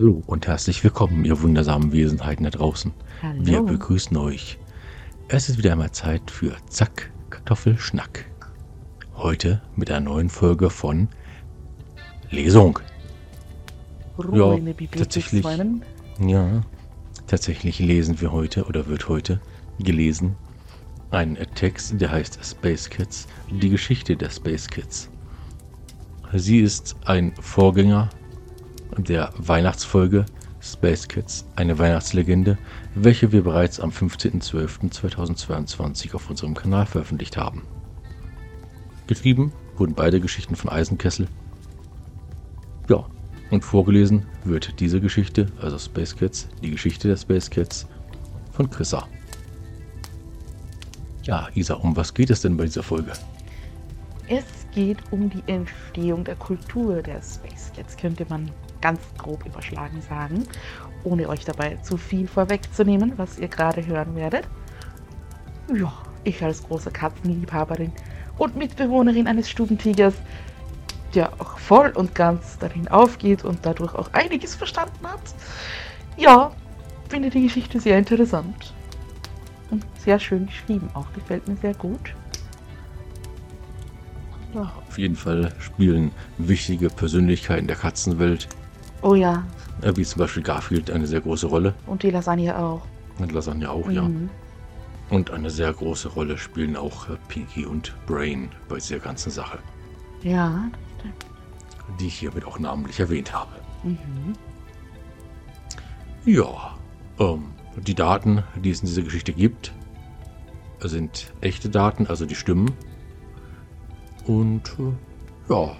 Hallo und herzlich willkommen, ihr wundersamen Wesenheiten da draußen. Hallo. Wir begrüßen euch. Es ist wieder einmal Zeit für Zack, Kartoffelschnack. Heute mit einer neuen Folge von Lesung. Ruhe Ja, tatsächlich. Ja, tatsächlich lesen wir heute oder wird heute gelesen ein Text, der heißt Space Kids, die Geschichte der Space Kids. Sie ist ein Vorgänger der Weihnachtsfolge Space Kids, eine Weihnachtslegende, welche wir bereits am 15.12.2022 auf unserem Kanal veröffentlicht haben. Geschrieben wurden beide Geschichten von Eisenkessel. Ja, und vorgelesen wird diese Geschichte, also Space Kids, die Geschichte der Space Kids, von Chrissa. Ja, Isa, um was geht es denn bei dieser Folge? Es geht um die Entstehung der Kultur der Space Kids, könnte man ganz grob überschlagen sagen, ohne euch dabei zu viel vorwegzunehmen, was ihr gerade hören werdet. Ja, ich als große Katzenliebhaberin und Mitbewohnerin eines Stubentigers, der auch voll und ganz darin aufgeht und dadurch auch einiges verstanden hat. Ja, finde die Geschichte sehr interessant. Und sehr schön geschrieben, auch gefällt mir sehr gut. Ja. Auf jeden Fall spielen wichtige Persönlichkeiten der Katzenwelt, Oh ja, wie zum Beispiel Garfield, eine sehr große Rolle. und die Lasagne auch. Und Lasagne auch, ja. Mhm. Und eine sehr große Rolle spielen auch äh, Pinky und Brain bei dieser ganzen Sache, Ja. die ich hiermit auch namentlich erwähnt habe. Mhm. Ja, ähm, die Daten, die es in dieser Geschichte gibt, sind echte Daten, also die Stimmen. Und äh, ja,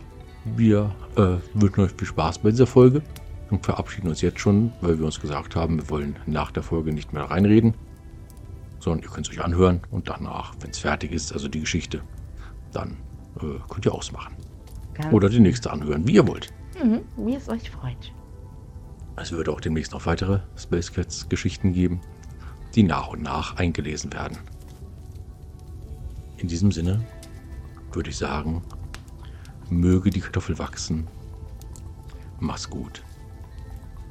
wir äh, wünschen euch viel Spaß bei dieser Folge und verabschieden uns jetzt schon, weil wir uns gesagt haben, wir wollen nach der Folge nicht mehr reinreden, sondern ihr könnt es euch anhören und danach, wenn es fertig ist, also die Geschichte, dann äh, könnt ihr ausmachen. Ganz Oder die nächste anhören, wie ihr wollt. Mhm. Wie es euch freut. Es wird auch demnächst noch weitere Space Cats Geschichten geben, die nach und nach eingelesen werden. In diesem Sinne würde ich sagen, möge die Kartoffel wachsen. Mach's gut.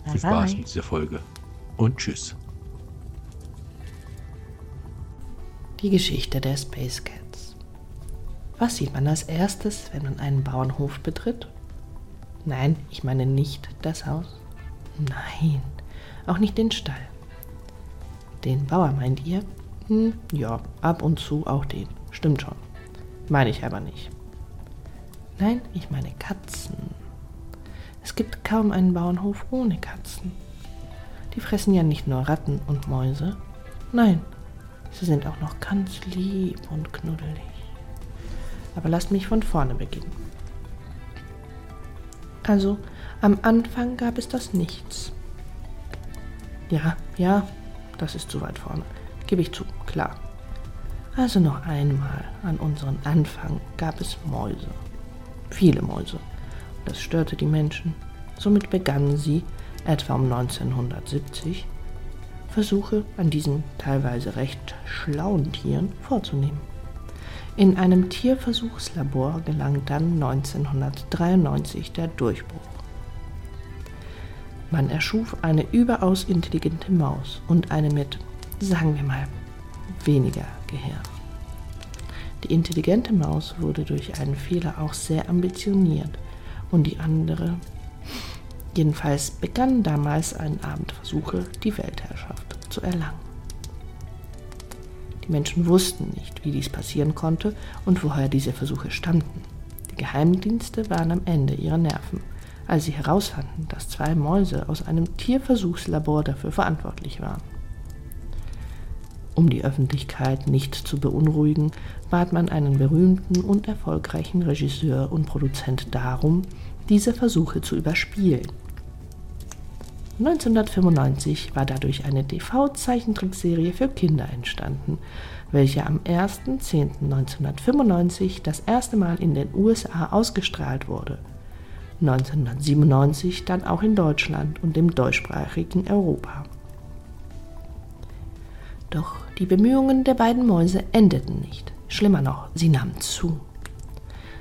Bye Viel Spaß bye. mit dieser Folge und tschüss. Die Geschichte der Space Cats. Was sieht man als erstes, wenn man einen Bauernhof betritt? Nein, ich meine nicht das Haus. Nein, auch nicht den Stall. Den Bauer meint ihr? Hm, ja, ab und zu auch den. Stimmt schon. Meine ich aber nicht. Nein, ich meine Katzen. Es gibt kaum einen Bauernhof ohne Katzen. Die fressen ja nicht nur Ratten und Mäuse. Nein, Sie sind auch noch ganz lieb und knuddelig. Aber lasst mich von vorne beginnen. Also, am Anfang gab es das Nichts. Ja, ja, das ist zu weit vorne. Gebe ich zu, klar. Also noch einmal, an unseren Anfang gab es Mäuse. Viele Mäuse. Das störte die Menschen. Somit begannen sie, etwa um 1970, Versuche an diesen teilweise recht schlauen Tieren vorzunehmen. In einem Tierversuchslabor gelang dann 1993 der Durchbruch. Man erschuf eine überaus intelligente Maus und eine mit, sagen wir mal, weniger Gehirn. Die intelligente Maus wurde durch einen Fehler auch sehr ambitioniert und die andere Jedenfalls begannen damals ein Abend Versuche, die Weltherrschaft zu erlangen. Die Menschen wussten nicht, wie dies passieren konnte und woher diese Versuche stammten. Die Geheimdienste waren am Ende ihrer Nerven, als sie herausfanden, dass zwei Mäuse aus einem Tierversuchslabor dafür verantwortlich waren. Um die Öffentlichkeit nicht zu beunruhigen, bat man einen berühmten und erfolgreichen Regisseur und Produzent darum, diese Versuche zu überspielen. 1995 war dadurch eine TV-Zeichentrickserie für Kinder entstanden, welche am 1.10.1995 das erste Mal in den USA ausgestrahlt wurde. 1997 dann auch in Deutschland und im deutschsprachigen Europa. Doch die Bemühungen der beiden Mäuse endeten nicht. Schlimmer noch, sie nahmen zu.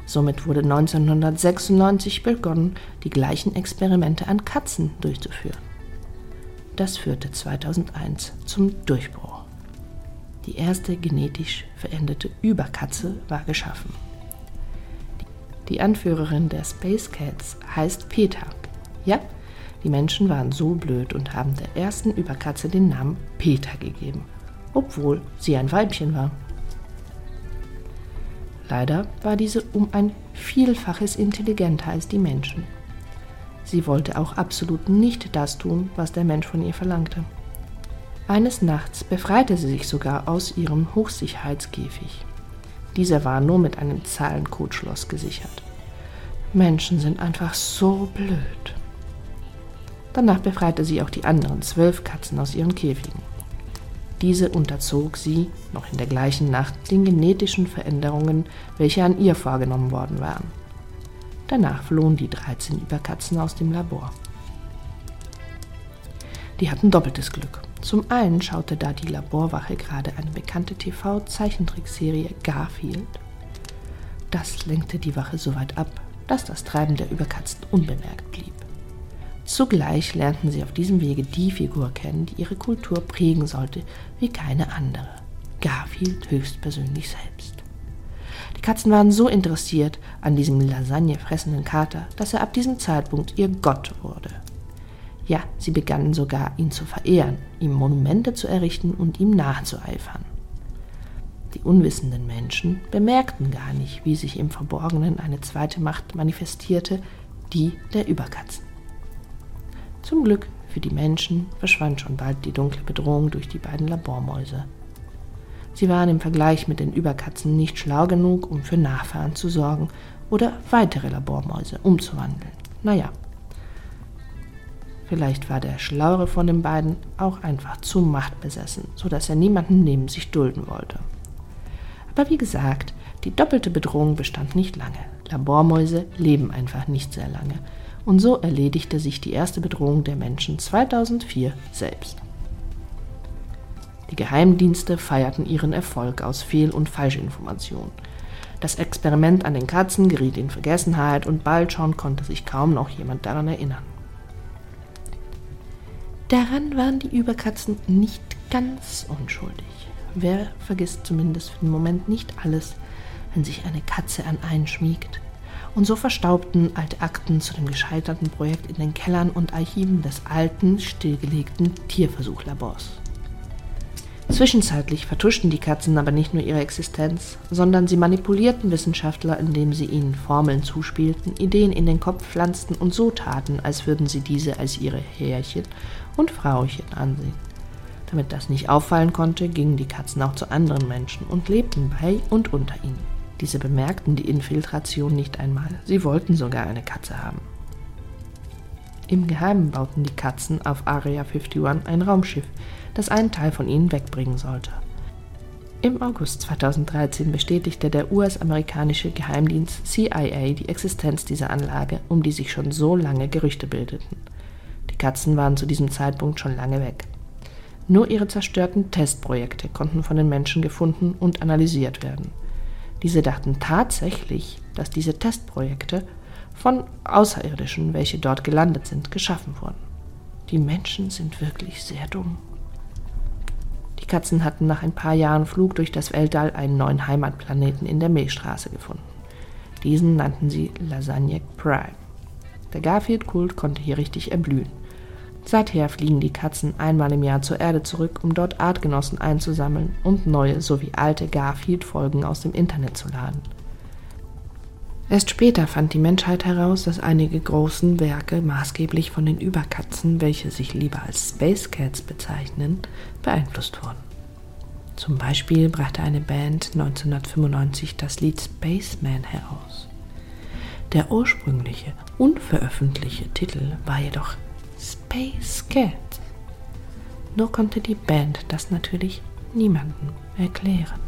Somit wurde 1996 begonnen, die gleichen Experimente an Katzen durchzuführen. Das führte 2001 zum Durchbruch. Die erste genetisch veränderte Überkatze war geschaffen. Die Anführerin der Space Cats heißt Peter. Ja, die Menschen waren so blöd und haben der ersten Überkatze den Namen Peter gegeben, obwohl sie ein Weibchen war. Leider war diese um ein Vielfaches intelligenter als die Menschen. Sie wollte auch absolut nicht das tun, was der Mensch von ihr verlangte. Eines Nachts befreite sie sich sogar aus ihrem Hochsicherheitskäfig. Dieser war nur mit einem Zahlencode-Schloss gesichert. Menschen sind einfach so blöd. Danach befreite sie auch die anderen zwölf Katzen aus ihren Käfigen. Diese unterzog sie, noch in der gleichen Nacht, den genetischen Veränderungen, welche an ihr vorgenommen worden waren. Danach flohen die 13 Überkatzen aus dem Labor. Die hatten doppeltes Glück. Zum einen schaute da die Laborwache gerade eine bekannte TV-Zeichentrickserie Garfield. Das lenkte die Wache so weit ab, dass das Treiben der Überkatzen unbemerkt blieb. Zugleich lernten sie auf diesem Wege die Figur kennen, die ihre Kultur prägen sollte wie keine andere. Garfield höchstpersönlich selbst. Die Katzen waren so interessiert an diesem Lasagne fressenden Kater, dass er ab diesem Zeitpunkt ihr Gott wurde. Ja, sie begannen sogar, ihn zu verehren, ihm Monumente zu errichten und ihm nachzueifern. Die unwissenden Menschen bemerkten gar nicht, wie sich im Verborgenen eine zweite Macht manifestierte, die der Überkatzen. Zum Glück für die Menschen verschwand schon bald die dunkle Bedrohung durch die beiden Labormäuse. Sie waren im Vergleich mit den Überkatzen nicht schlau genug, um für Nachfahren zu sorgen oder weitere Labormäuse umzuwandeln. Naja, vielleicht war der Schlauere von den beiden auch einfach zu machtbesessen, sodass er niemanden neben sich dulden wollte. Aber wie gesagt, die doppelte Bedrohung bestand nicht lange. Labormäuse leben einfach nicht sehr lange und so erledigte sich die erste Bedrohung der Menschen 2004 selbst. Die Geheimdienste feierten ihren Erfolg aus Fehl- und Falschinformationen. Das Experiment an den Katzen geriet in Vergessenheit und bald schon konnte sich kaum noch jemand daran erinnern. Daran waren die Überkatzen nicht ganz unschuldig. Wer vergisst zumindest für den Moment nicht alles, wenn sich eine Katze an einen schmiegt und so verstaubten alte Akten zu dem gescheiterten Projekt in den Kellern und Archiven des alten, stillgelegten Tierversuchlabors. Zwischenzeitlich vertuschten die Katzen aber nicht nur ihre Existenz, sondern sie manipulierten Wissenschaftler, indem sie ihnen Formeln zuspielten, Ideen in den Kopf pflanzten und so taten, als würden sie diese als ihre Herrchen und Frauchen ansehen. Damit das nicht auffallen konnte, gingen die Katzen auch zu anderen Menschen und lebten bei und unter ihnen. Diese bemerkten die Infiltration nicht einmal, sie wollten sogar eine Katze haben. Im Geheimen bauten die Katzen auf Area 51 ein Raumschiff, das einen Teil von ihnen wegbringen sollte. Im August 2013 bestätigte der US-amerikanische Geheimdienst CIA die Existenz dieser Anlage, um die sich schon so lange Gerüchte bildeten. Die Katzen waren zu diesem Zeitpunkt schon lange weg. Nur ihre zerstörten Testprojekte konnten von den Menschen gefunden und analysiert werden. Diese dachten tatsächlich, dass diese Testprojekte von Außerirdischen, welche dort gelandet sind, geschaffen wurden. Die Menschen sind wirklich sehr dumm. Die Katzen hatten nach ein paar Jahren Flug durch das Weltall einen neuen Heimatplaneten in der Milchstraße gefunden. Diesen nannten sie Lasagne Prime. Der Garfield-Kult konnte hier richtig erblühen. Seither fliegen die Katzen einmal im Jahr zur Erde zurück, um dort Artgenossen einzusammeln und neue sowie alte Garfield-Folgen aus dem Internet zu laden. Erst später fand die Menschheit heraus, dass einige großen Werke maßgeblich von den Überkatzen, welche sich lieber als Space Cats bezeichnen, beeinflusst wurden. Zum Beispiel brachte eine Band 1995 das Lied Spaceman heraus. Der ursprüngliche, unveröffentlichte Titel war jedoch Space Cat. Nur konnte die Band das natürlich niemandem erklären.